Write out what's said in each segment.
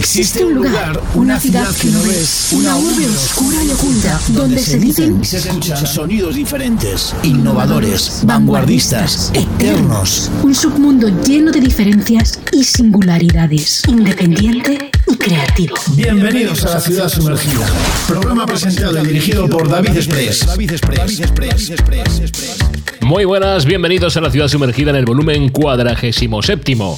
Existe un lugar, una ciudad que no ves, una urbe oscura y oculta, donde se dicen y se escuchan sonidos diferentes, innovadores, vanguardistas, eternos. Un submundo lleno de diferencias y singularidades, independiente y creativo. Bienvenidos a la ciudad sumergida. Programa presentado y dirigido por David Express. David Express. Muy buenas, bienvenidos a la ciudad sumergida en el volumen cuadragésimo séptimo.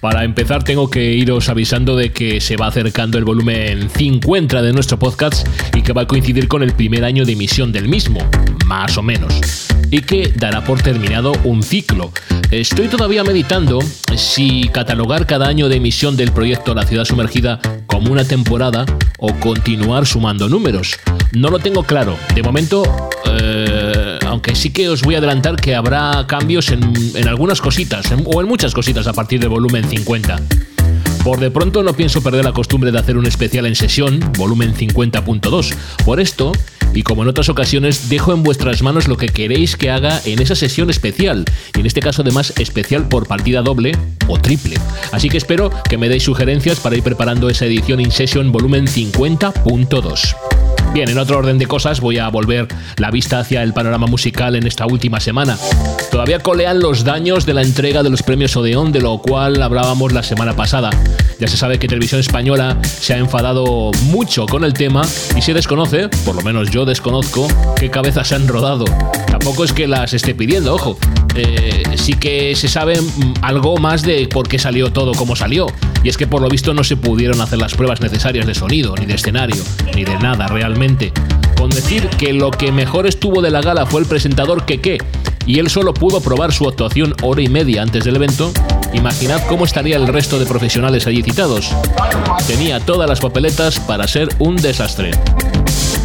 Para empezar tengo que iros avisando de que se va acercando el volumen 50 de nuestro podcast y que va a coincidir con el primer año de emisión del mismo, más o menos, y que dará por terminado un ciclo. Estoy todavía meditando si catalogar cada año de emisión del proyecto La Ciudad Sumergida como una temporada o continuar sumando números. No lo tengo claro. De momento... Eh, aunque sí que os voy a adelantar que habrá cambios en, algunas cositas, o en muchas cositas a partir del volumen 50. Por de pronto no pienso perder la costumbre de hacer un especial en sesión, volumen 50.2. Por esto, y como en otras ocasiones, dejo en vuestras manos lo que queréis que haga en esa sesión especial, y en este caso además especial por partida doble o triple. Así que espero que me deis sugerencias para ir preparando esa edición in session volumen 50.2. Bien, en otro orden de cosas voy a volver la vista hacia el panorama musical en esta última semana. Todavía colean los daños de la entrega de los premios Odeón, de lo cual hablábamos la semana pasada. Ya se sabe que Televisión Española se ha enfadado mucho con el tema y se desconoce, por lo menos yo desconozco, qué cabezas se han rodado. Tampoco es que las esté pidiendo, ojo. Eh, sí que se sabe mm, algo más de por qué salió todo como salió. Y es que por lo visto no se pudieron hacer las pruebas necesarias de sonido, ni de escenario, ni de nada realmente. Con decir que lo que mejor estuvo de la gala fue el presentador Keke, y él solo pudo probar su actuación hora y media antes del evento, imaginad cómo estaría el resto de profesionales allí citados. Tenía todas las papeletas para ser un desastre.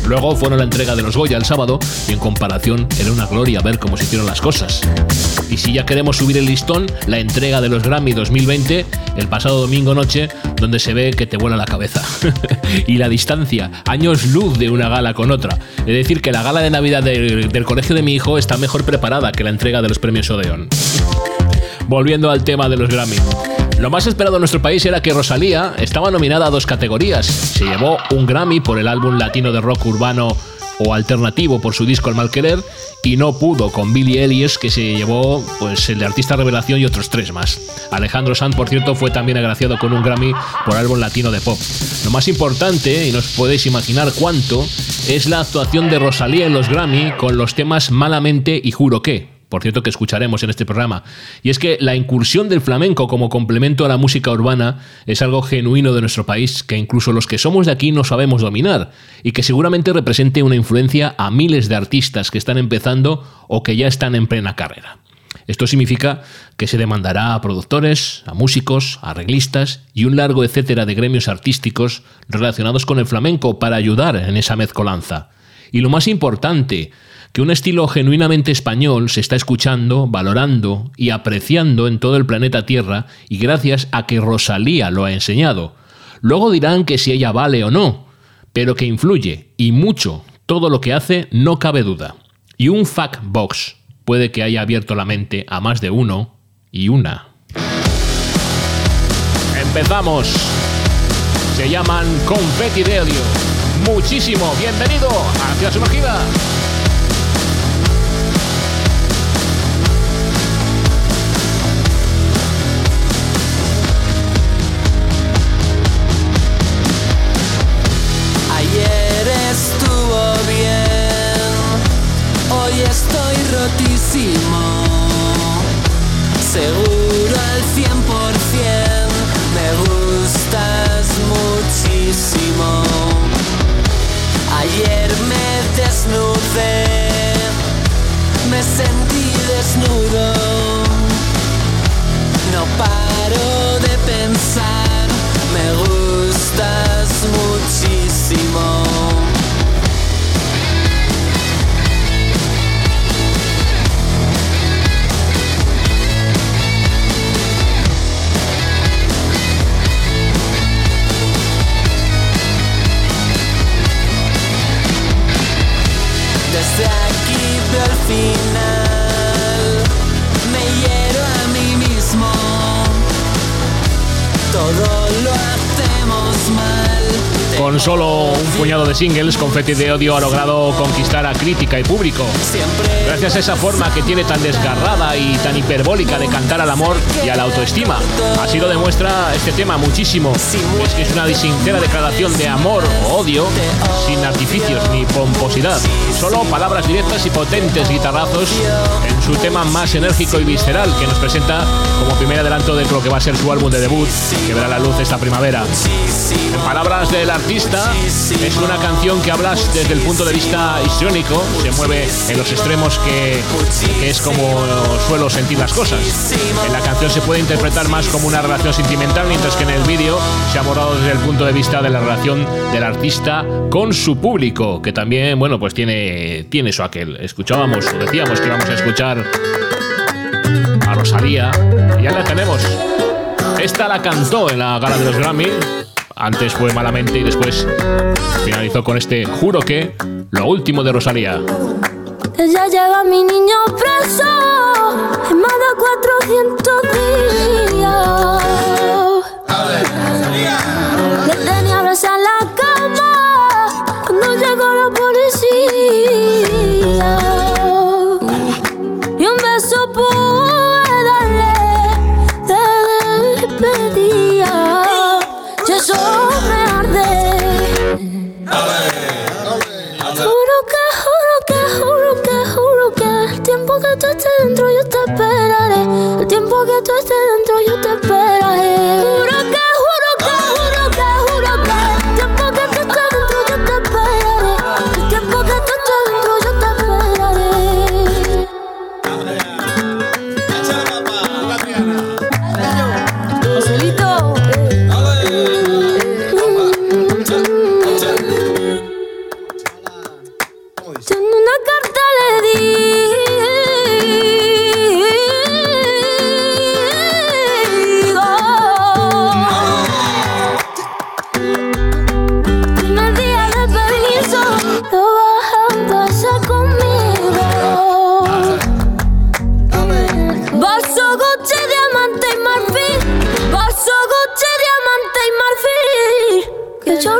Luego fueron la entrega de los Goya el sábado y en comparación era una gloria ver cómo se hicieron las cosas. Y si ya queremos subir el listón, la entrega de los Grammy 2020 el pasado domingo noche, donde se ve que te vuela la cabeza. y la distancia, años luz de una gala con otra. Es decir, que la gala de Navidad del, del colegio de mi hijo está mejor preparada que la entrega de los premios Odeon. Volviendo al tema de los Grammy. Lo más esperado en nuestro país era que Rosalía estaba nominada a dos categorías. Se llevó un Grammy por el álbum latino de rock urbano o alternativo por su disco El Mal Querer y no pudo con Billy Elliot que se llevó pues el de artista revelación y otros tres más. Alejandro Sanz por cierto fue también agraciado con un Grammy por álbum latino de pop. Lo más importante y no os podéis imaginar cuánto es la actuación de Rosalía en los Grammy con los temas Malamente y Juro que por cierto que escucharemos en este programa. Y es que la incursión del flamenco como complemento a la música urbana es algo genuino de nuestro país que incluso los que somos de aquí no sabemos dominar y que seguramente represente una influencia a miles de artistas que están empezando o que ya están en plena carrera. Esto significa que se demandará a productores, a músicos, a arreglistas y un largo etcétera de gremios artísticos relacionados con el flamenco para ayudar en esa mezcolanza. Y lo más importante, que un estilo genuinamente español se está escuchando, valorando y apreciando en todo el planeta Tierra y gracias a que Rosalía lo ha enseñado. Luego dirán que si ella vale o no, pero que influye y mucho todo lo que hace no cabe duda. Y un fact box puede que haya abierto la mente a más de uno y una. Empezamos. Se llaman Confetti de. Muchísimo. Bienvenido a Ciudad Sumergida. Seguro al 100%, me gustas muchísimo. Ayer me desnudé, seen Con solo un puñado de singles, Confetti de Odio ha logrado conquistar a crítica y público. Gracias a esa forma que tiene tan desgarrada y tan hiperbólica de cantar al amor y a la autoestima. Así lo demuestra este tema muchísimo. Es que es una sincera declaración de amor o odio, sin artificios ni pomposidad. Solo palabras directas y potentes guitarrazos en su tema más enérgico y visceral que nos presenta como primer adelanto de lo que va a ser su álbum de debut, que verá la luz esta primavera. En palabras del artista, es una canción que hablas desde el punto de vista histriónico, se mueve en los extremos que, que es como suelo sentir las cosas. En la canción se puede interpretar más como una relación sentimental, mientras que en el vídeo se ha abordado desde el punto de vista de la relación del artista con su público, que también, bueno, pues tiene, tiene su aquel. Escuchábamos, decíamos que íbamos a escuchar a Rosalía, y ya la tenemos. Esta la cantó en la gala de los Grammy. Antes fue malamente y después finalizó con este Juro que, lo último de Rosalía. Ya llega mi niño preso en más de 400 días. Le tenía abrazado en la cama tú estés dentro yo te esperaré. El tiempo que tú estés dentro yo te esperaré. Juro que,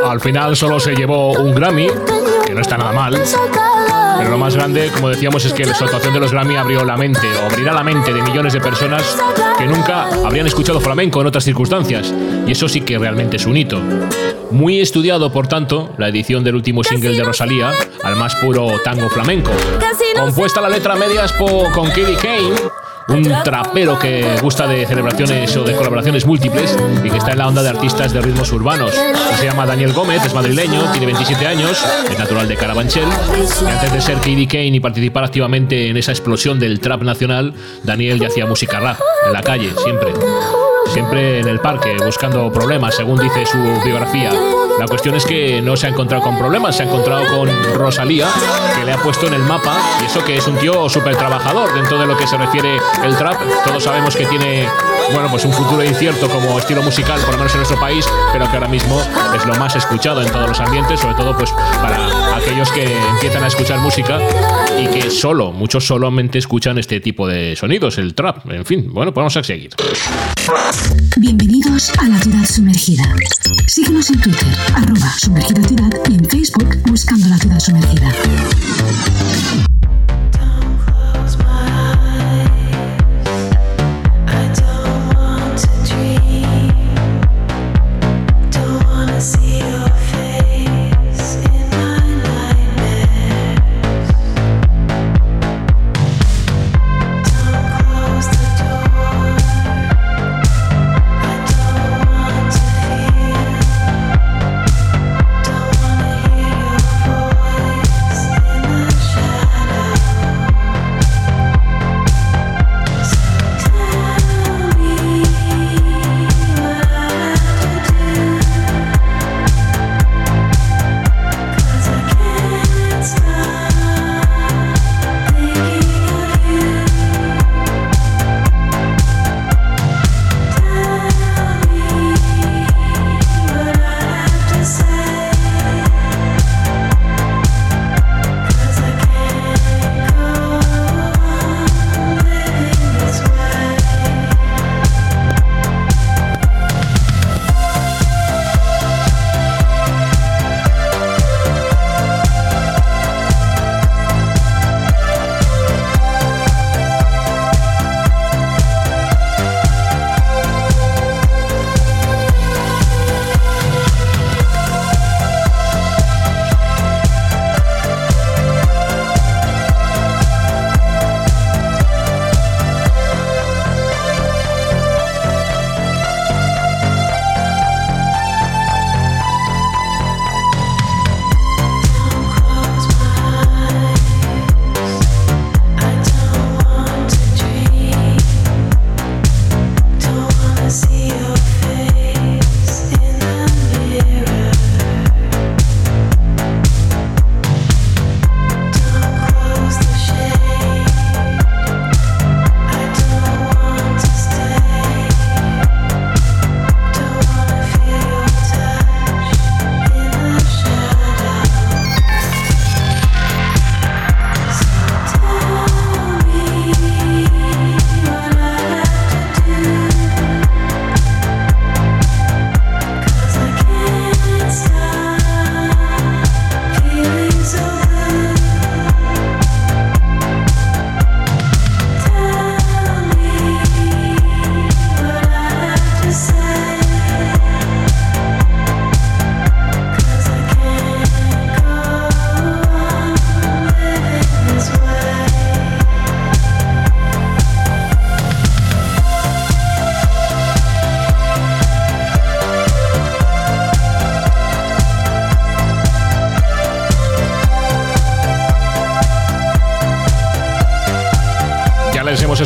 Al final solo se llevó un Grammy, que no está nada mal. Pero lo más grande, como decíamos, es que la actuación de los Grammy abrió la mente, o abrirá la mente de millones de personas que nunca habrían escuchado flamenco en otras circunstancias. Y eso sí que realmente es un hito. Muy estudiado, por tanto, la edición del último single de Rosalía, al más puro tango flamenco. Compuesta la letra a medias po- con Kelly Kane, un trapero que gusta de celebraciones o de colaboraciones múltiples y que está en la onda de artistas de ritmos urbanos. Se llama Daniel Gómez, es madrileño, tiene 27 años, es natural de Carabanchel. Y antes de ser Katie Kane y participar activamente en esa explosión del trap nacional, Daniel ya hacía música rap, en la calle, siempre. Siempre en el parque, buscando problemas, según dice su biografía. La cuestión es que no se ha encontrado con problemas, se ha encontrado con Rosalía, que le ha puesto en el mapa, y eso que es un tío súper trabajador dentro de lo que se refiere el trap. Todos sabemos que tiene, bueno, pues un futuro incierto como estilo musical, por lo menos en nuestro país, pero que ahora mismo es lo más escuchado en todos los ambientes, sobre todo pues para aquellos que empiezan a escuchar música y que solo, muchos solamente escuchan este tipo de sonidos, el trap. En fin, bueno, pues vamos a seguir. Bienvenidos a la ciudad sumergida. Síguenos en Twitter, arroba sumergida ciudad y en Facebook buscando la ciudad sumergida.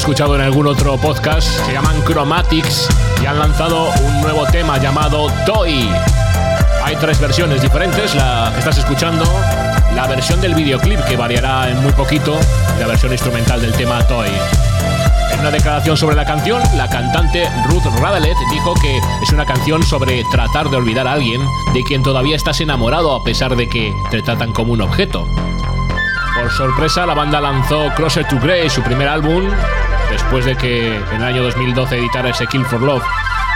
Escuchado en algún otro podcast. Se llaman Chromatics y han lanzado un nuevo tema llamado Toy. Hay tres versiones diferentes, la que estás escuchando, la versión del videoclip que variará en muy poquito y la versión instrumental del tema Toy. En una declaración sobre la canción, la cantante Ruth Radelet dijo que es una canción sobre tratar de olvidar a alguien de quien todavía estás enamorado a pesar de que te tratan como un objeto. Por sorpresa, la banda lanzó Closer to Grey, su primer álbum, después de que en el año 2012 editara ese Kill for Love.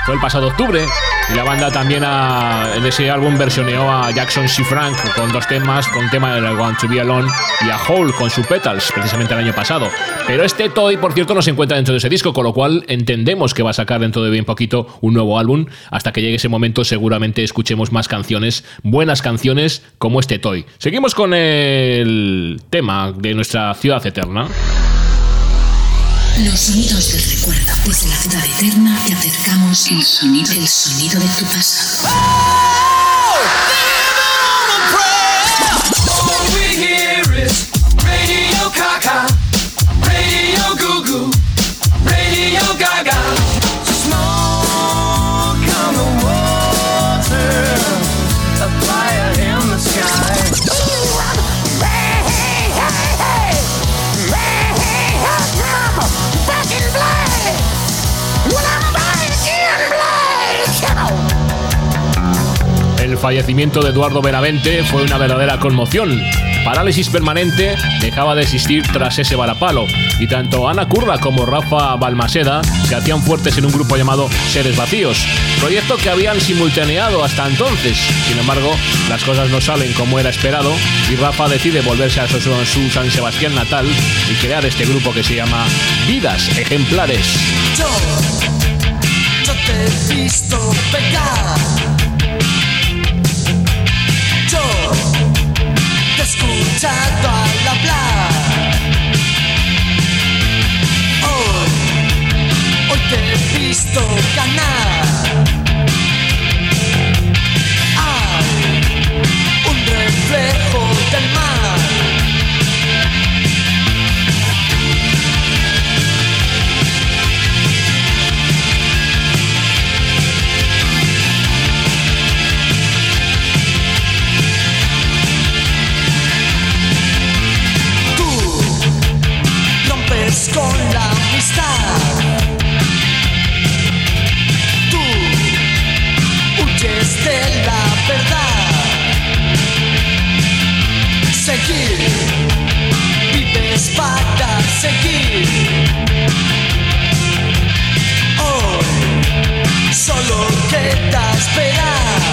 Fue el pasado octubre y la banda también en ese álbum versioneó a Jackson C. Frank con dos temas, con tema de Want to Be Alone y a Hole con su Petals, precisamente el año pasado. Pero este Toy, por cierto, no se encuentra dentro de ese disco, con lo cual entendemos que va a sacar dentro de bien poquito un nuevo álbum. Hasta que llegue ese momento seguramente escuchemos más canciones, buenas canciones como este Toy. Seguimos con el tema de nuestra ciudad eterna. Los sonidos del recuerdo. Desde la ciudad eterna te acercamos el sonido, el sonido de tu pasado. Fallecimiento de Eduardo Benavente fue una verdadera conmoción. Parálisis permanente dejaba de existir tras ese varapalo, y tanto Ana Curra como Rafa Balmaseda se hacían fuertes en un grupo llamado Seres Vacíos, proyecto que habían simultaneado hasta entonces. Sin embargo, las cosas no salen como era esperado, y Rafa decide volverse a su, su San Sebastián natal y crear este grupo que se llama Vidas Ejemplares. Yo, te he visto pecar. Escuchado al hablar. Hoy, hoy te he visto ganar. Hay un reflejo del mar. Seguir, vives para seguir. Hoy solo queda esperar.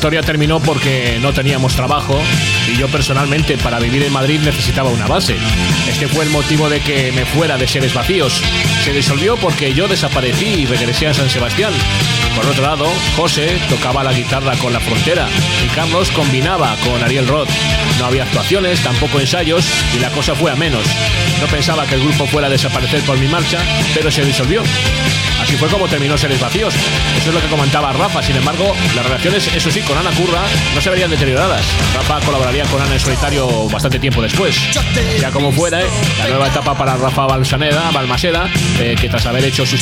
Historia terminó porque no teníamos trabajo y yo personalmente para vivir en Madrid necesitaba una base. Este fue el motivo de que me fuera de Seres Vacíos. Se disolvió porque yo desaparecí y regresé a San Sebastián. Por otro lado, José tocaba la guitarra con La Frontera y Carlos combinaba con Ariel Roth. No había actuaciones, tampoco ensayos y la cosa fue a menos. No pensaba que el grupo fuera a desaparecer por mi marcha, pero se disolvió. Así fue como terminó Seres Vacíos. Eso es lo que comentaba Rafa. Sin embargo, las relaciones, eso sí, con Ana Curra no se verían deterioradas. Rafa colaboraría con Ana en solitario bastante tiempo después. Ya como fuera, ¿eh? la nueva etapa para Rafa Balsaneda, Balmaseda, eh, que tras haber hecho sus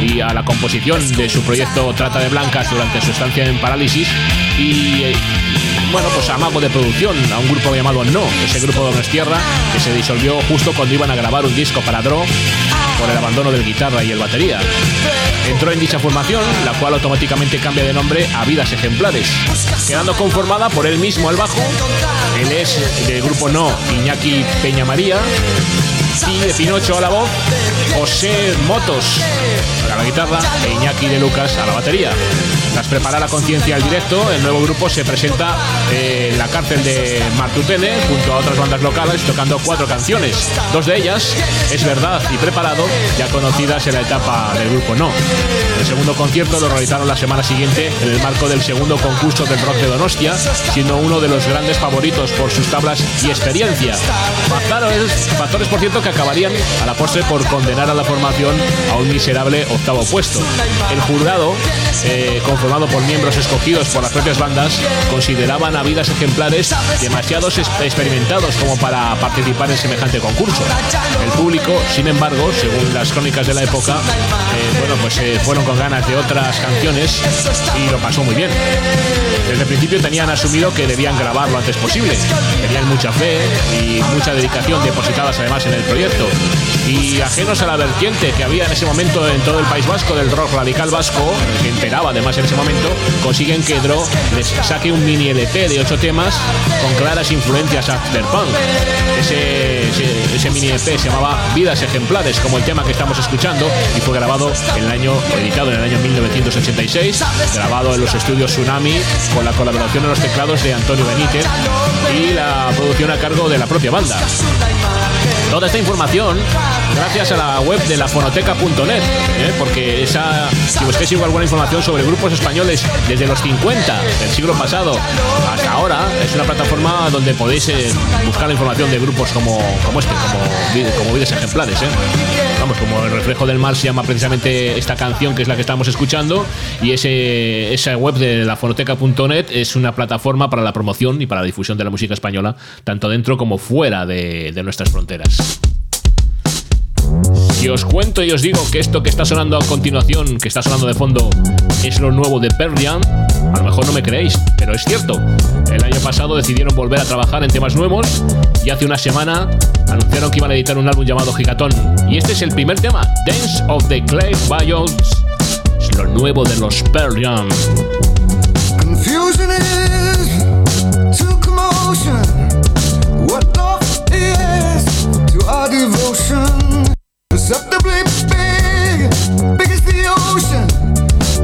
y a la composición de su proyecto Trata de Blancas durante su estancia en Parálisis y eh, bueno, pues a mago de producción, a un grupo llamado No, ese grupo de Tierra que se disolvió justo cuando iban a grabar un disco para Dro por el abandono del guitarra y el batería. Entró en dicha formación, la cual automáticamente cambia de nombre a Vidas Ejemplares, quedando conformada por él mismo al bajo, él es del grupo No, Iñaki Peña María, y de Pinocho a la voz, José Motos. La guitarra e Iñaki de Lucas a la batería. Tras preparar la conciencia al directo, el nuevo grupo se presenta en la cárcel de Martutene junto a otras bandas locales tocando cuatro canciones. Dos de ellas, Es Verdad y Preparado, ya conocidas en la etapa del grupo No. El segundo concierto lo realizaron la semana siguiente en el marco del segundo concurso del rock de Donostia, siendo uno de los grandes favoritos por sus tablas y experiencia. Factores, factores por cierto, que acabarían a la postre por condenar a la formación a un miserable octavo puesto. El jurado, eh, conformado por miembros escogidos por las propias bandas, consideraban a vidas ejemplares demasiados experimentados como para participar en semejante concurso. El público, sin embargo, según las crónicas de la época, eh, bueno, pues eh, fueron con ganas de otras canciones y lo pasó muy bien. Desde el principio tenían asumido que debían grabar lo antes posible. Tenían mucha fe y mucha dedicación depositadas además en el proyecto. Y ajenos a la vertiente que había en ese momento en todo el País Vasco del rock radical vasco, que enteraba además en ese momento, consiguen que Dro les saque un mini LP de ocho temas con claras influencias afterpunk. Ese, ese, ese mini LP se llamaba Vidas Ejemplares, como el tema que estamos escuchando, y fue grabado en el año, editado en el año 1986, grabado en los estudios Tsunami, con la colaboración en los teclados de Antonio Benítez y la producción a cargo de la propia banda. Toda esta información gracias a la web de la fonoteca.net, ¿eh? porque esa, si busquéis igual alguna información sobre grupos españoles desde los 50 del siglo pasado hasta ahora, es una plataforma donde podéis eh, buscar la información de grupos como, como este, como, como vidas ejemplares. ¿eh? Vamos, como el reflejo del mar se llama precisamente esta canción que es la que estamos escuchando y ese, esa web de la fonoteca.net es una plataforma para la promoción y para la difusión de la música española, tanto dentro como fuera de nuestras fronteras. Si os cuento y os digo que esto que está sonando a continuación, que está sonando de fondo, es lo nuevo de Pearl Jam, a lo mejor no me creéis, pero es cierto. El año pasado decidieron volver a trabajar en temas nuevos y hace una semana anunciaron que iban a editar un álbum llamado Gigatón. Y este es el primer tema, Dance of the Clay Bios. Es lo nuevo de los Pearl Jam. Confusion is to commotion. What to our devotion. Perceptibly big, big as the ocean,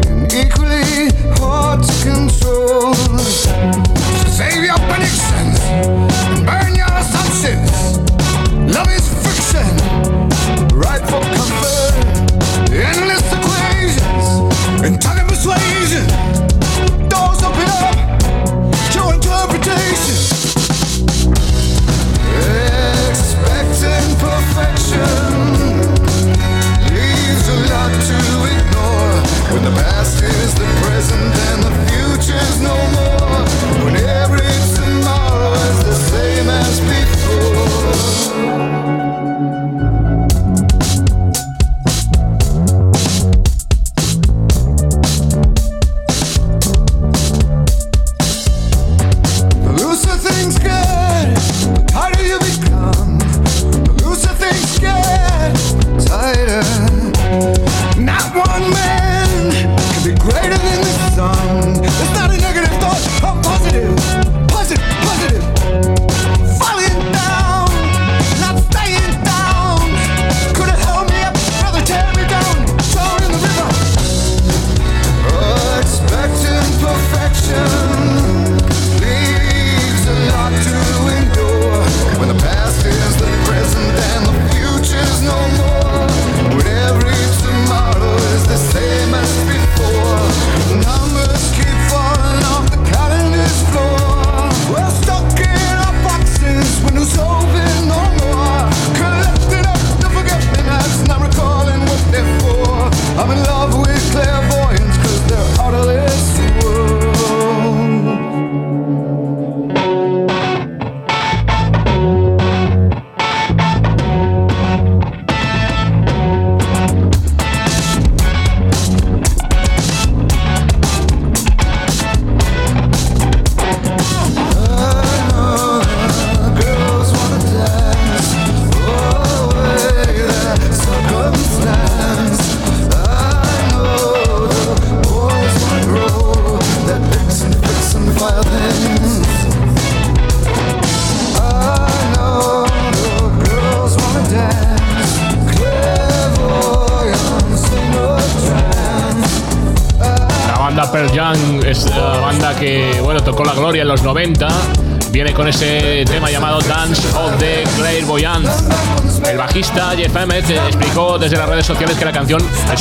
and equally hard to control.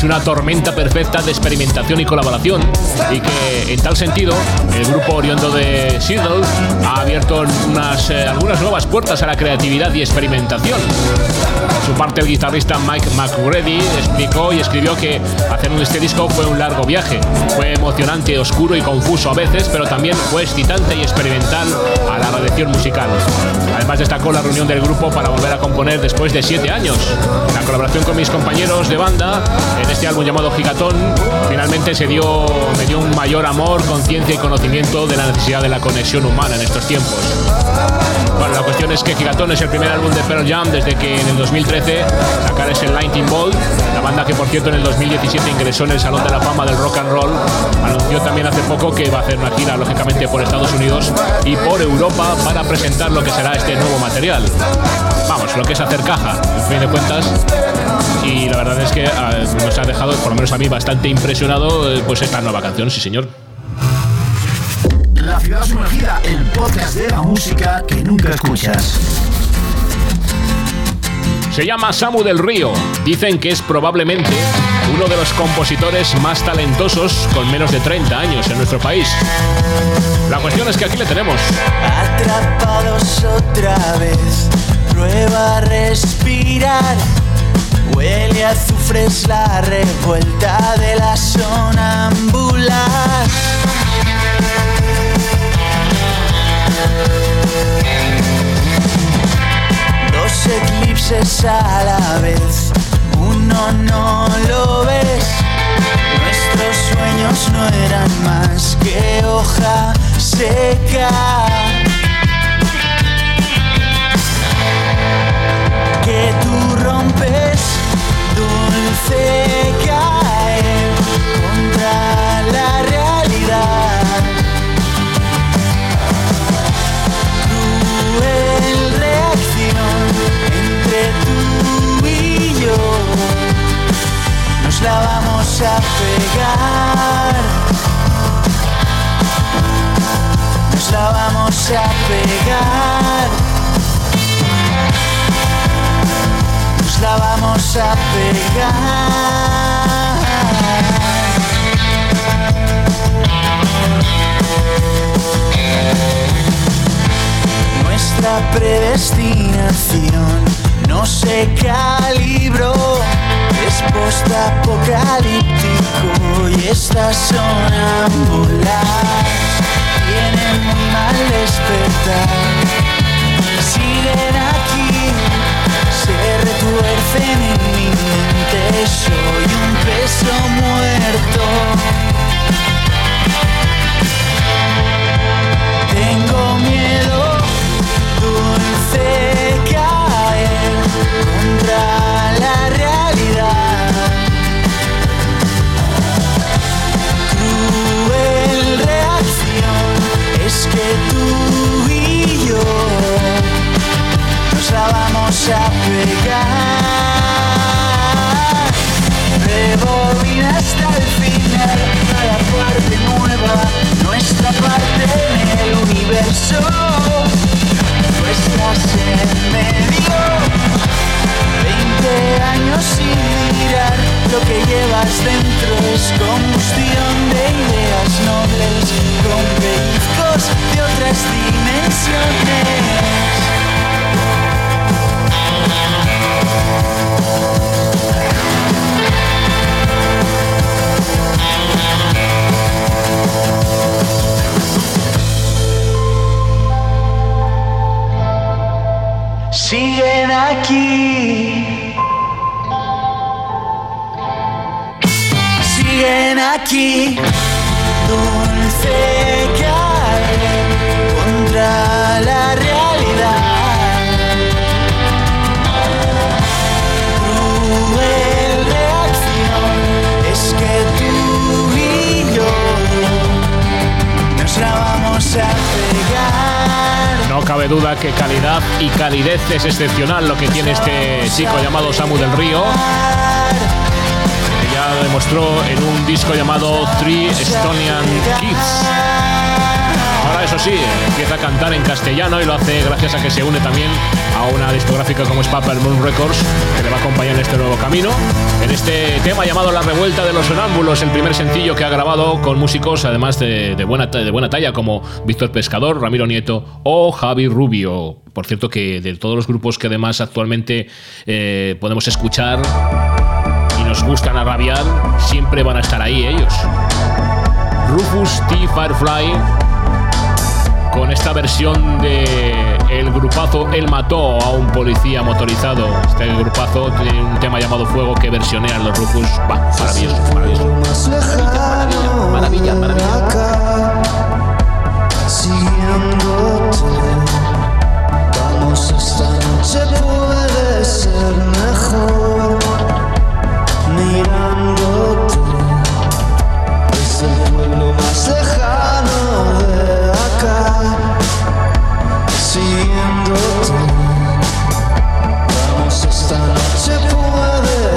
Una tormenta perfecta de experimentación y colaboración y que en tal sentido el grupo oriundo de Seattle ha abierto unas, eh, algunas nuevas puertas a la creatividad y experimentación. Por su parte, el guitarrista Mike McGrady explicó y escribió que hacer un este disco fue un largo viaje. Fue emocionante, oscuro y confuso a veces, pero también fue excitante y experimental a la radiación musical. Además, destacó la reunión del grupo para volver a componer después de siete años. La colaboración con mis compañeros de banda en este álbum llamado Gigatón finalmente se dio, me dio un mayor amor, conciencia y conocimiento de la necesidad de la conexión humana en estos tiempos. Bueno, la cuestión es que Gigatón es el primer álbum de Pearl Jam desde que en el 2013 sacar ese Lightning Bolt, la banda que por cierto en el 2017 ingresó en el Salón de la Fama del Rock and Roll, anunció también hace poco que va a hacer una gira lógicamente por Estados Unidos y por Europa para presentar lo que será este nuevo material. Vamos, lo que es hacer caja, en fin de cuentas. Y la verdad es que nos ha dejado, por lo menos a mí, bastante impresionado eh, pues esta nueva canción, sí señor. La ciudad sumergida, el podcast de la música que nunca escuchas. Se llama Samu del Río. Dicen que es probablemente uno de los compositores más talentosos con menos de 30 años en nuestro país. La cuestión es que aquí le tenemos. Atrapados otra vez, prueba a respirar. Huele a azufres la revuelta de la sonambulas. Dos eclipses a la vez, uno no lo ves. Nuestros sueños no eran más que hoja seca. Que tú rompes, dulce caer contra la realidad. Cruel reacción entre tú y yo. Nos la vamos a pegar. Nos la vamos a pegar. La vamos a pegar. Nuestra predestinación no se calibró. Es post-apocalíptico y estas sonámbulas tienen muy mal despertar. Siguen se retuercen en mi mente. Soy un peso muerto. Vamos a pegar. Rebobina hasta el final, cada parte nueva, nuestra parte en el universo. Tú estás en medio, 20 años sin mirar, lo que llevas dentro es combustión de ideas nobles, con pellizcos de otras dimensiones. Siguen aquí. Siguen aquí. Dulce No cabe duda que calidad y calidez es excepcional lo que tiene este chico llamado Samu del Río. Ya ya demostró en un disco llamado Three Estonian Kids. Eso sí, empieza a cantar en castellano y lo hace gracias a que se une también a una discográfica como es Papa Moon Records, que le va a acompañar en este nuevo camino. En este tema llamado La Revuelta de los Sonámbulos, el primer sencillo que ha grabado con músicos además de, de buena, de buena talla como Víctor Pescador, Ramiro Nieto o Javi Rubio. Por cierto que de todos los grupos que además actualmente eh, podemos escuchar y nos gustan a rabiar, siempre van a estar ahí ellos. Rufus T. Firefly con esta versión de el grupazo Él mató a un policía motorizado. Este grupazo tiene un tema llamado Fuego que versionean los Rufus. Bah, maravilloso, maravilloso. Maravilla, maravilla. acá, siguiéndote. Vamos, esta noche puede ser mejor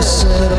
puede ser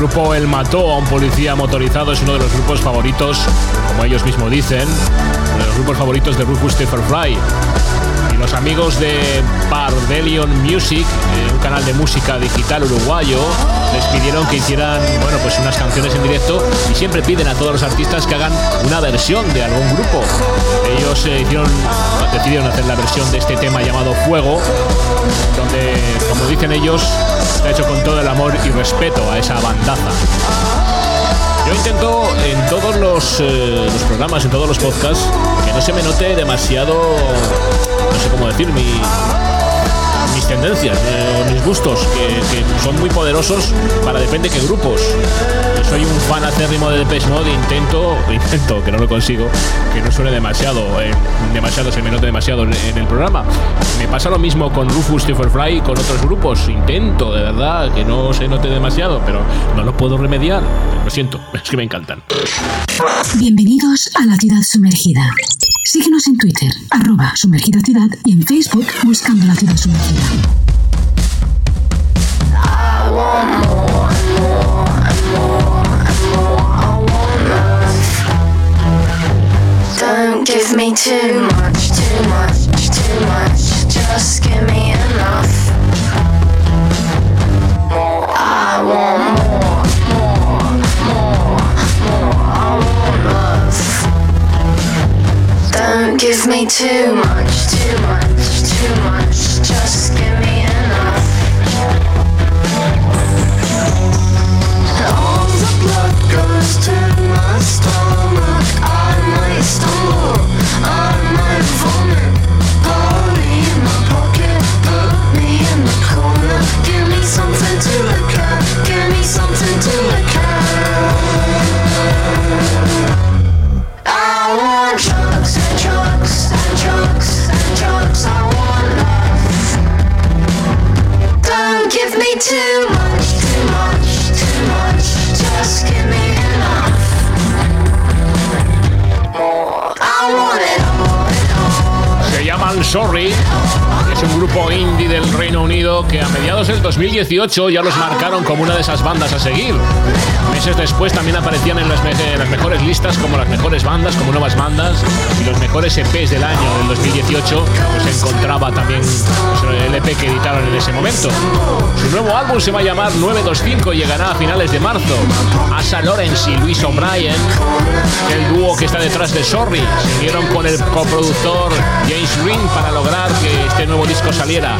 grupo El Mató a un policía motorizado es uno de los grupos favoritos, como ellos mismos dicen, uno de los grupos favoritos de Rufus Fly. Y los amigos de Pardelion Music, eh, un canal de música digital uruguayo, les pidieron que hicieran bueno, pues unas canciones en directo y siempre piden a todos los artistas que hagan una versión de algún grupo. Ellos eh, hicieron, decidieron hacer la versión de este tema llamado Fuego, donde, como dicen ellos, está hecho con todo el amor y respeto a esa bandaza. Yo intento en todos los, eh, los programas, en todos los podcasts, que no se me note demasiado, no sé cómo decir, mi, tendencias, mis gustos, que, son muy poderosos para depende qué grupos. Yo soy un fan acérrimo de Depeche Mode intento, intento, que no lo consigo, que no suene demasiado, eh, demasiado, se me note demasiado en, en el programa. Me pasa lo mismo con Rufus Fly y con otros grupos. Intento, de verdad, que no se note demasiado, pero no lo puedo remediar. Lo siento, es que me encantan. Bienvenidos a la ciudad sumergida. Síguenos en Twitter, arroba sumergida ciudad y en Facebook buscando la ciudad sumergida. Don't give me too much, too much, too much. Just give me too much, too much, too much. Just give me enough. All the blood goes to my stomach. 2018 ya los marcaron como una de esas bandas a seguir. Meses después también aparecían en las, en las mejores listas como las mejores bandas, como nuevas bandas y los mejores EPs del año del 2018. Pues se encontraba también pues, el EP que editaron en ese momento. Su nuevo álbum se va a llamar 925 y llegará a finales de marzo. Asa Lawrence y Luis O'Brien, el dúo que está detrás de Sorry, se unieron con el coproductor James Green para lograr que este nuevo disco saliera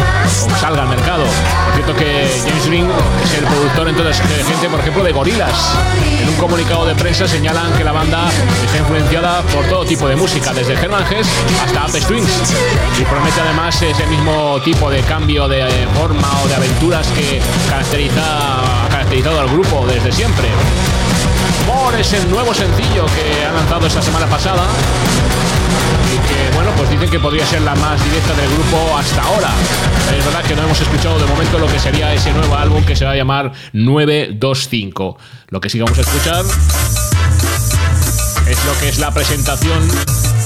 o salga al mercado. Por cierto que James Green es el productor entonces de gente, por ejemplo, de Gorillaz. En un comunicado de prensa señalan que la banda está influenciada por todo tipo de música, desde Herman Hess hasta Ape Strings. Y promete además ese mismo tipo de cambio de eh, forma o de aventuras que caracteriza, ha caracterizado al grupo desde siempre. More es el nuevo sencillo que ha lanzado esta semana pasada. Y que bueno pues dicen que podría ser la más directa del grupo hasta ahora. Es verdad que no hemos escuchado de momento lo que sería ese nuevo álbum que se va a llamar 925 lo que sí vamos a escuchar es lo que es la presentación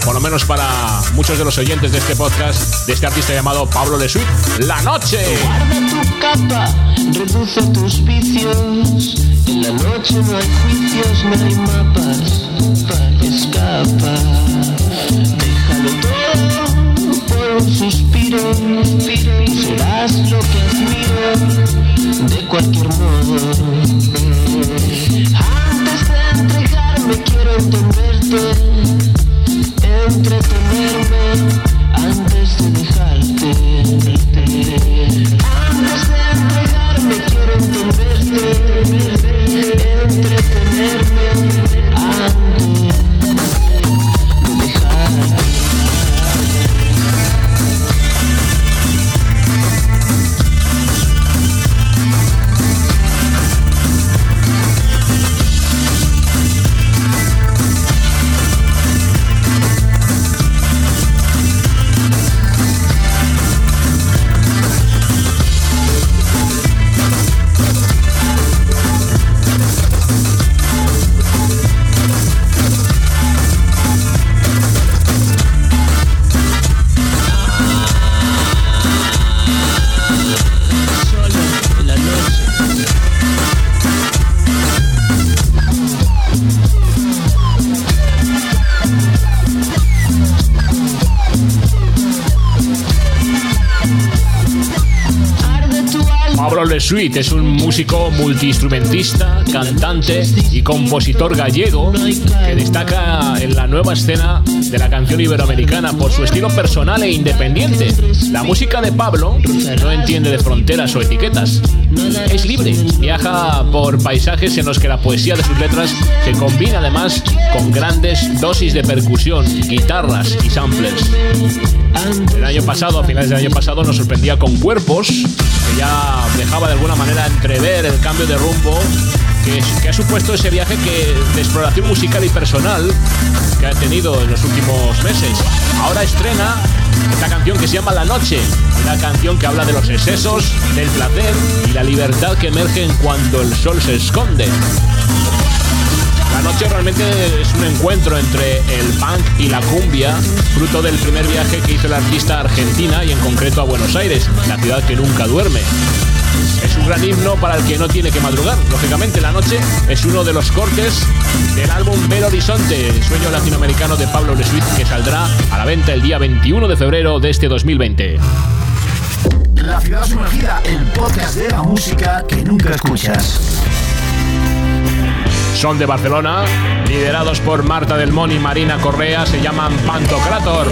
por lo menos para muchos de los oyentes de este podcast de este artista llamado Pablo Le Suite La Noche Guarda tu capa, reduce tus vicios. En la noche no hay juicios, no hay mapas. Escapa, déjalo todo por un suspiro. Tú serás lo que admiro, de cualquier modo. Antes de entregarme quiero entenderte, entretenerme antes de dejarte. Antes de entregarme quiero entenderte, entretenerme Suite es un músico multiinstrumentista, cantante y compositor gallego que destaca en la nueva escena de la canción iberoamericana por su estilo personal e independiente. La música de Pablo no entiende de fronteras o etiquetas. Es libre, viaja por paisajes en los que la poesía de sus letras se combina además con grandes dosis de percusión, guitarras y samplers. El año pasado, a finales del año pasado, nos sorprendía con Cuerpos, que ya dejaba de alguna manera entrever el cambio de rumbo que, ha supuesto ese viaje que, de exploración musical y personal que ha tenido en los últimos meses. Ahora estrena esta canción que se llama La Noche, una canción que habla de los excesos, del placer y la libertad que emergen cuando el sol se esconde. La noche realmente es un encuentro entre el punk y la cumbia, fruto del primer viaje que hizo el artista Argentina y en concreto a Buenos Aires, la ciudad que nunca duerme. Es un gran himno para el que no tiene que madrugar. Lógicamente, la noche es uno de los cortes del álbum Belo Horizonte, el sueño latinoamericano de Pablo Le Suisse, que saldrá a la venta el día 21 de febrero de este 2020. La ciudad sumergida, el podcast de la música que nunca escuchas. Son de Barcelona, liderados por Marta Del Mon y Marina Correa, se llaman Pantocrator.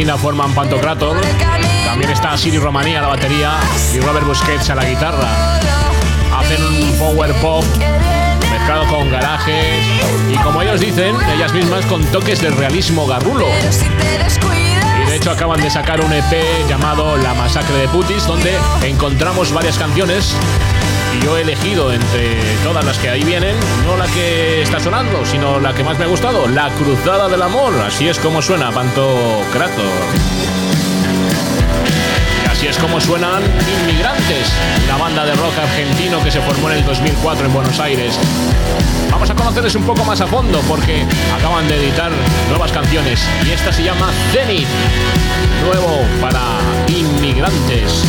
Marina forman Pantocrator, también está Siri Romanía a la batería y Robert Busquets a la guitarra. Hacen un power pop mezclado con garajes y como ellos dicen, ellas mismas con toques de realismo garrulo. De hecho acaban de sacar un EP llamado La Masacre de Putis, donde encontramos varias canciones. Y yo he elegido entre todas las que ahí vienen, no la que está sonando, sino la que más me ha gustado, La Cruzada del Amor. Así es como suena Pantocrator. Y así es como suenan Inmigrantes, una banda de rock argentino que se formó en el 2004 en Buenos Aires. Vamos a conocerles un poco más a fondo porque acaban de editar nuevas canciones y esta se llama Zenith, nuevo para Inmigrantes.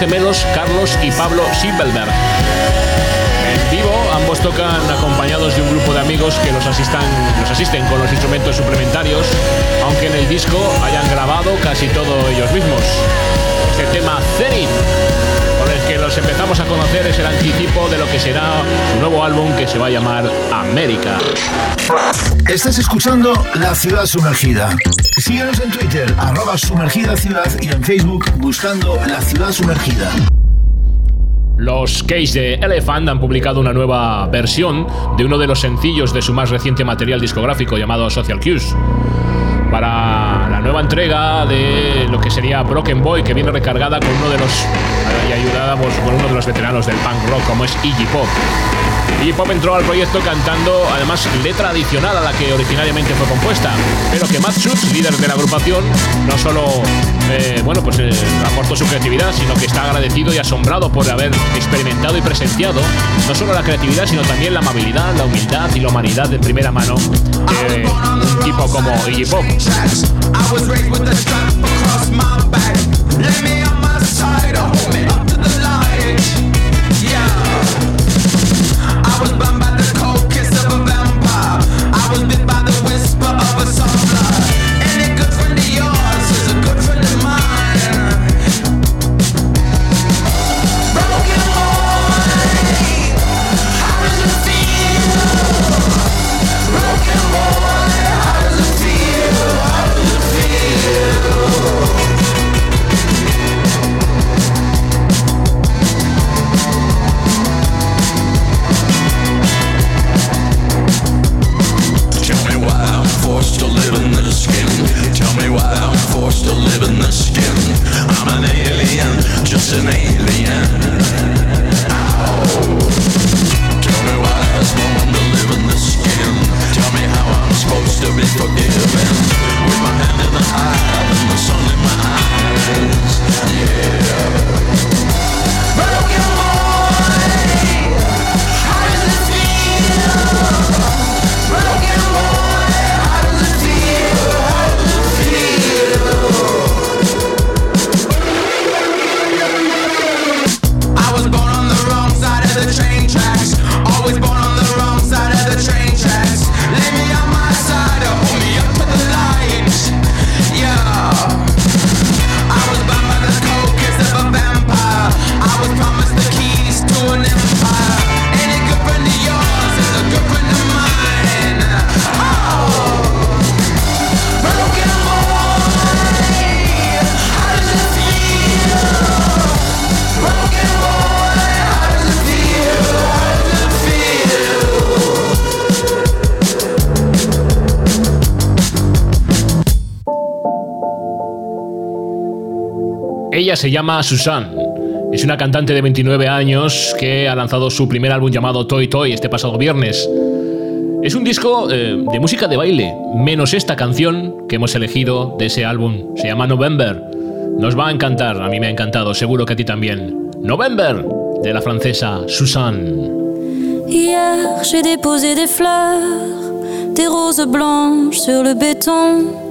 Gemelos Carlos y Pablo Silverberg. Estás escuchando La Ciudad Sumergida. Síguenos en Twitter, arroba sumergida ciudad y en Facebook buscando La Ciudad Sumergida. Los Cage de Elephant han publicado una nueva versión de uno de los sencillos de su más reciente material discográfico llamado Social Cues. Para la nueva entrega de lo que sería Broken Boy, que viene recargada con uno de los. y ayudada uno de los veteranos del punk rock, como es Iggy Pop. Iggy Pop entró al proyecto cantando, además, letra adicional a la que originariamente fue compuesta, pero que Matt Schutz, líder de la agrupación, no solo eh, bueno, pues, eh, aportó su creatividad, sino que está agradecido y asombrado por haber experimentado y presenciado no solo la creatividad, sino también la amabilidad, la humildad y la humanidad de primera mano de un tipo como Iggy Pop. To live in this skin. I'm an alien, just an alien. Tell me why I was born to live in this skin. Tell me how I'm supposed to be forgiven. With my hand in the hive and the sun in my eyes. Yeah. Se llama Susan. Es una cantante de 29 años que ha lanzado su primer álbum llamado Toy Toy este pasado viernes. Es un disco eh, de música de baile, menos esta canción que hemos elegido de ese álbum. Se llama November. Nos va a encantar, a mí me ha encantado, seguro que a ti también. November, de la francesa Susan. Hier, j'ai déposé des fleurs, des roses blanches sur le béton,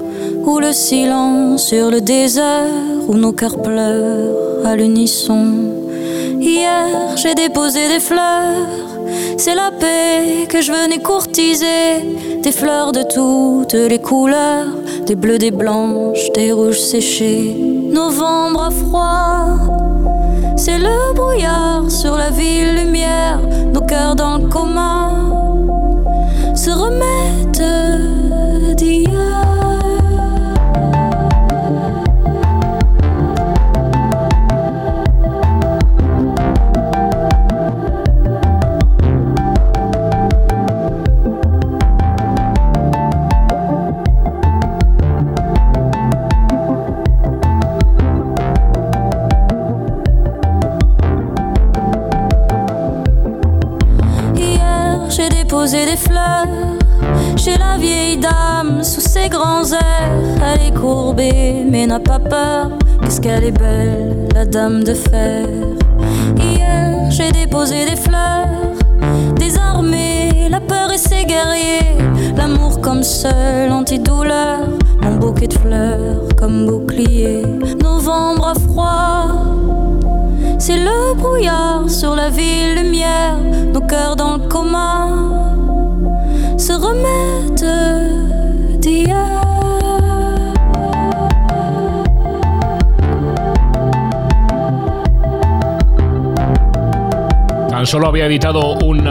le silence sur le désert, où nos cœurs pleurent à l'unisson. Hier, j'ai déposé des fleurs, c'est la paix que je venais courtiser, des fleurs de toutes les couleurs, des bleus, des blanches, des rouges séchés. Novembre froid, c'est le brouillard sur la ville lumière, nos cœurs dans le coma. Se remettent mais n'a pas peur. Qu'est-ce qu'elle est belle, la dame de fer. Hier, j'ai déposé des fleurs, désarmé la peur et ses guerriers. L'amour comme seul antidouleur, mon bouquet de fleurs comme bouclier. Novembre à froid, c'est le brouillard sur la ville lumière, nos cœurs dans le coma se remettent d'hier. Tan solo había editado un,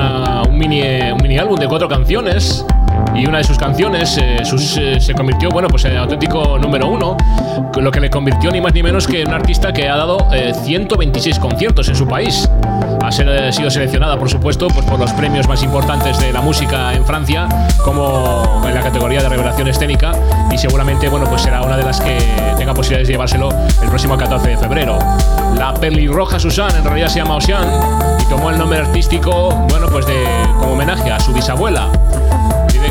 mini, álbum de cuatro canciones y una de sus canciones eh, eh, se convirtió, bueno, pues en auténtico número uno, lo que le convirtió ni más ni menos que en un artista que ha dado eh, 126 conciertos en su país. Ha eh, sido seleccionada, por supuesto, pues por los premios más importantes de la música en Francia, como en la categoría de revelación escénica, y seguramente, bueno, pues será una de las que tenga posibilidades de llevárselo el próximo 14 de febrero. La pelirroja Susan en realidad se llama Ocean y tomó el nombre artístico, bueno, pues de como homenaje a su bisabuela.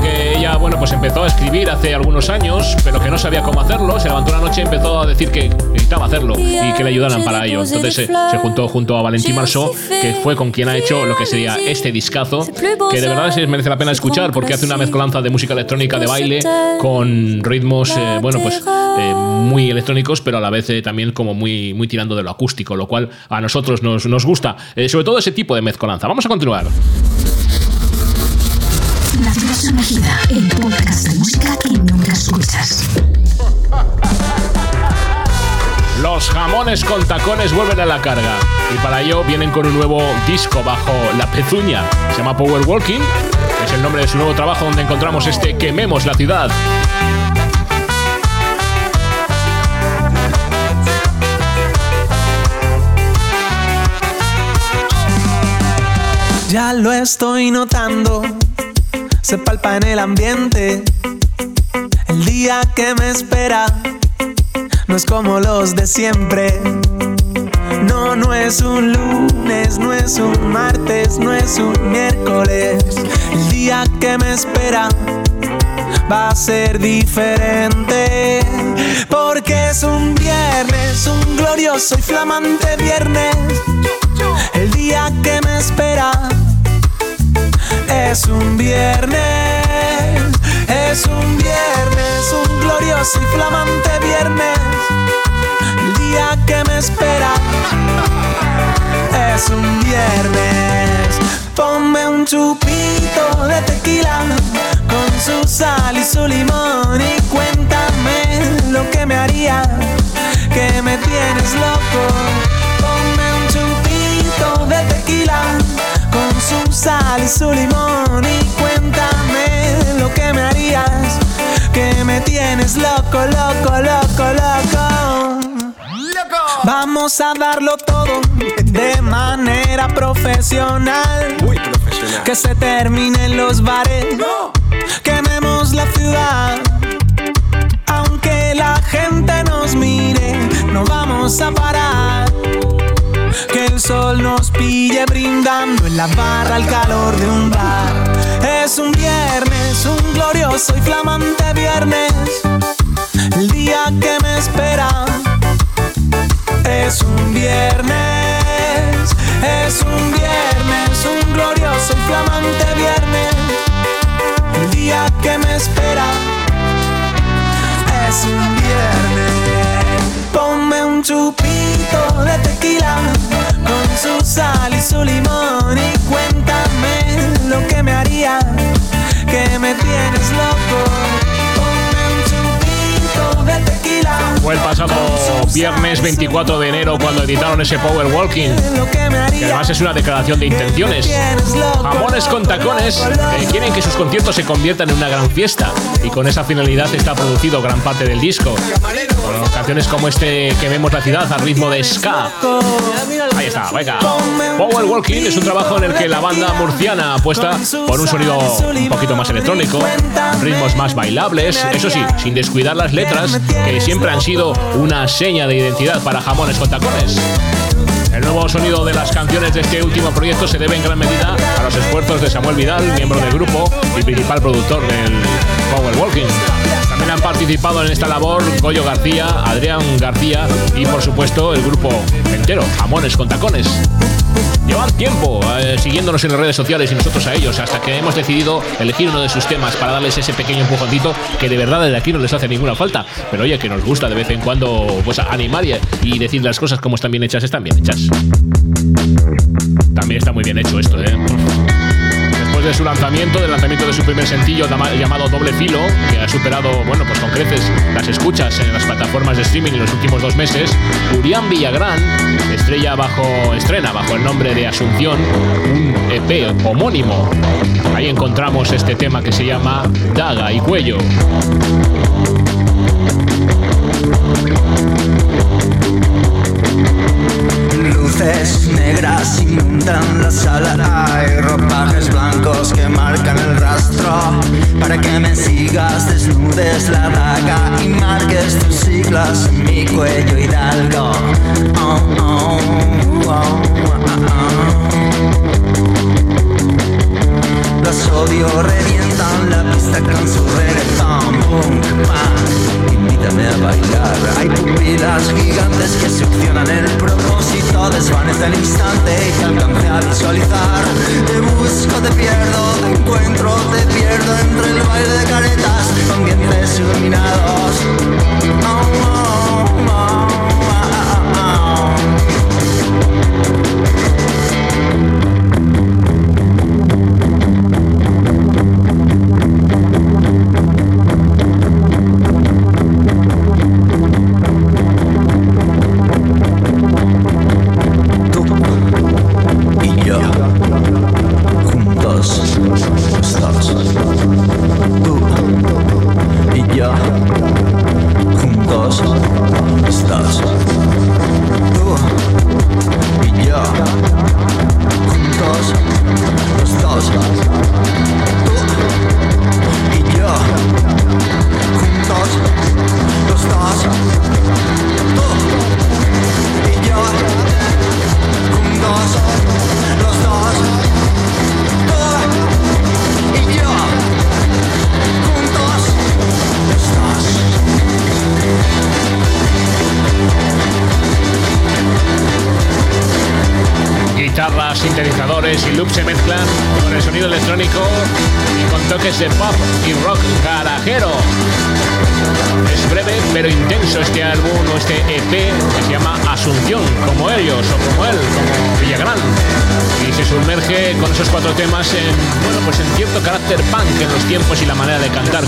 Que ella, bueno, pues empezó a escribir hace algunos años, pero que no sabía cómo hacerlo. Se levantó una noche y empezó a decir que necesitaba hacerlo y que le ayudaran para ello. Entonces se, se juntó junto a Valentín Marceau, que fue con quien ha hecho lo que sería este discazo, que de verdad se merece la pena escuchar porque hace una mezcolanza de música electrónica de baile con ritmos, eh, bueno, pues eh, muy electrónicos, pero a la vez eh, también como muy, muy tirando de lo acústico, lo cual a nosotros nos, nos gusta, eh, sobre todo ese tipo de mezcolanza. Vamos a continuar. Sumergida, el podcast de música que nunca escuchas. Los jamones con tacones vuelven a la carga y para ello vienen con un nuevo disco bajo la pezuña. Se llama Power Walking, es el nombre de su nuevo trabajo donde encontramos este Quememos la ciudad. Ya lo estoy notando, se palpa en el ambiente. El día que me espera no es como los de siempre. No, no es un lunes, no es un martes, no es un miércoles. El día que me espera va a ser diferente. Porque es un viernes, un glorioso y flamante viernes. El día que me espera es un viernes, es un viernes, un glorioso y flamante viernes. El día que me espera es un viernes. Ponme un chupito de tequila con su sal y su limón y cuéntame lo que me haría que me tienes loco. Ponme un chupito de tequila con su sal y su limón y cuéntame lo que me harías que me tienes loco, loco, loco, loco. Vamos a darlo todo de manera profesional. Muy profesional. Que se terminen los bares. Quememos la ciudad. Aunque la gente nos mire, no vamos a parar. Que el sol nos pille brindando en la barra al calor de un bar. Es un viernes, un glorioso y flamante viernes. El día que me espera es un viernes, es un viernes, un glorioso y flamante viernes. El día que me espera es un viernes. Ponme un chupito de tequila con su sal y su limón y cuéntame lo que me haría que me tienes loco. Fue el pasado viernes 24 de enero cuando editaron ese Power Walking, que que además es una declaración de intenciones. Jamones con tacones eh, quieren que sus conciertos se conviertan en una gran fiesta y con esa finalidad está producido gran parte del disco. Con canciones como este que vemos la ciudad al ritmo de ska. Ahí está, venga. Power Walking es un trabajo en el que la banda murciana apuesta por un sonido un poquito más electrónico, ritmos más bailables, eso sí, sin descuidar las letras que siempre han sido una seña de identidad para jamones con tacones. El nuevo sonido de las canciones de este último proyecto se debe en gran medida a los esfuerzos de Samuel Vidal, miembro del grupo y principal productor del Power Walking. Han participado en esta labor Goyo García, Adrián García y por supuesto el grupo entero, Jamones con Tacones. Llevan tiempo eh, siguiéndonos en las redes sociales y nosotros a ellos, hasta que hemos decidido elegir uno de sus temas para darles ese pequeño empujoncito que de verdad desde aquí no les hace ninguna falta. Pero oye, que nos gusta de vez en cuando pues animar y, y decir las cosas como están bien hechas, están bien hechas. También está muy bien hecho esto, ¿eh? De su lanzamiento, del lanzamiento de su primer sencillo llamado Doble Filo, que ha superado, bueno, pues con creces las escuchas en las plataformas de streaming en los últimos dos meses, Urián Villagrán estrella bajo, estrena bajo el nombre de Asunción un EP homónimo. Ahí encontramos este tema que se llama Daga y Cuello. Luces negras inundan la sala. Hay ropajes blancos que marcan el rastro. Para que me sigas desnudes la daga Y marques tus siglas en mi cuello hidalgo. Oh, oh, oh, oh, oh. Los odio revientan la pista con su reggaetón. Invítame a bailar. Hay pupilas gigantes que succionan el propósito Desvanece el instante y te alcance a visualizar. Te busco, te pierdo, te encuentro, te pierdo Entre el baile de caretas con dientes iluminados. Oh, oh, oh,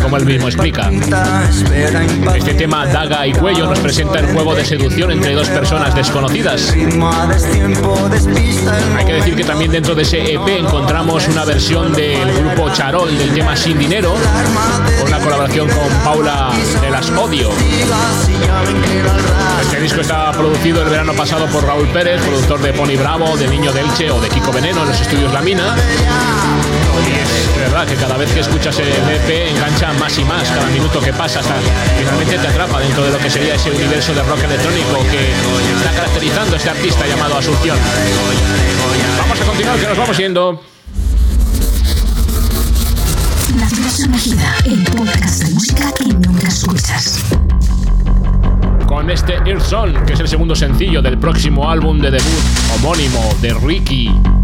como él mismo explica. Este tema Daga y Cuello nos presenta el juego de seducción entre dos personas desconocidas. Hay que decir que también dentro de ese EP encontramos una versión del grupo Charol del tema Sin Dinero, con una colaboración con Paula de las Odio. Este disco está producido el verano pasado por Raúl Pérez, productor de Pony Bravo, de Niño de Elche o de Kiko Veneno en los estudios La Mina. Y es verdad que cada vez que escuchas el EP engancha más y más cada minuto que pasa hasta finalmente te atrapa dentro de lo que sería ese universo de rock electrónico que está caracterizando a este artista llamado Asunción. Vamos a continuar que nos vamos yendo. La sumergida, el podcast de música que nunca escuchas. con este Earth Song, que es el segundo sencillo del próximo álbum de debut homónimo de Ricky.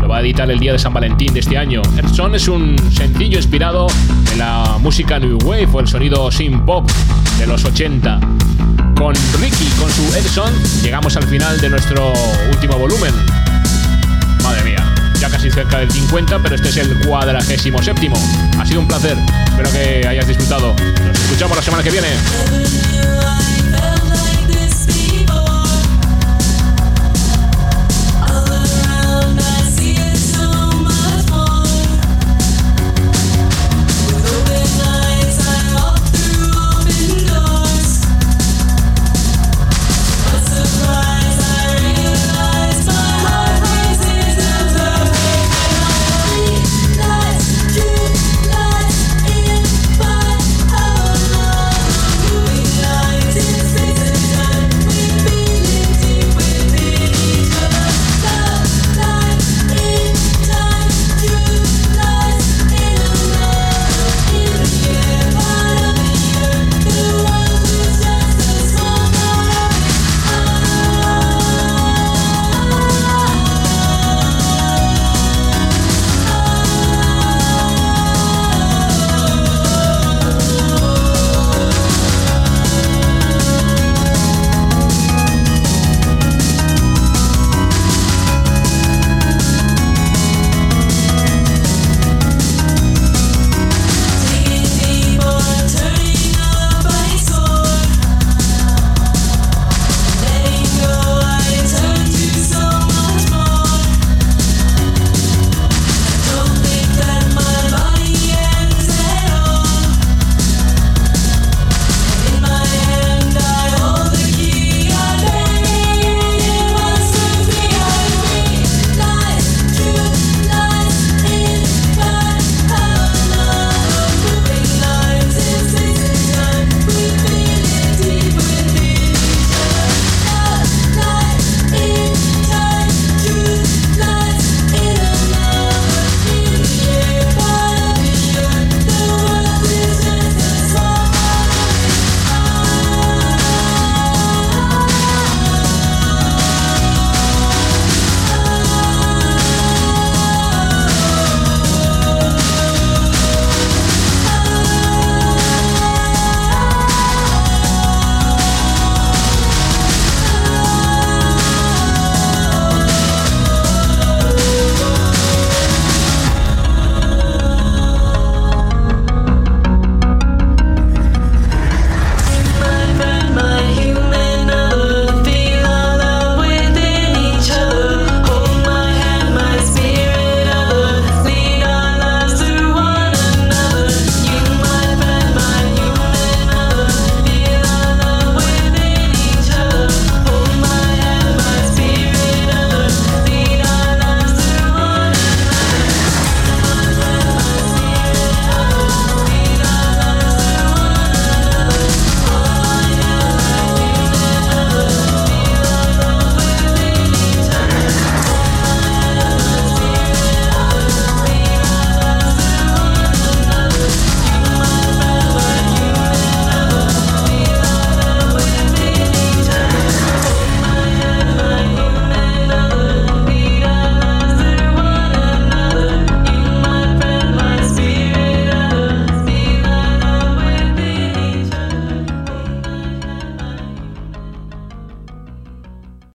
Lo va a editar el día de San Valentín de este año. Earth Song es un sencillo inspirado en la música New Wave o el sonido synth pop de los 80. Con Ricky, con su Song, llegamos al final de nuestro último volumen. Madre mía, ya casi cerca del 50, pero este es el cuadragésimo séptimo. Ha sido un placer, espero que hayas disfrutado. Nos escuchamos la semana que viene.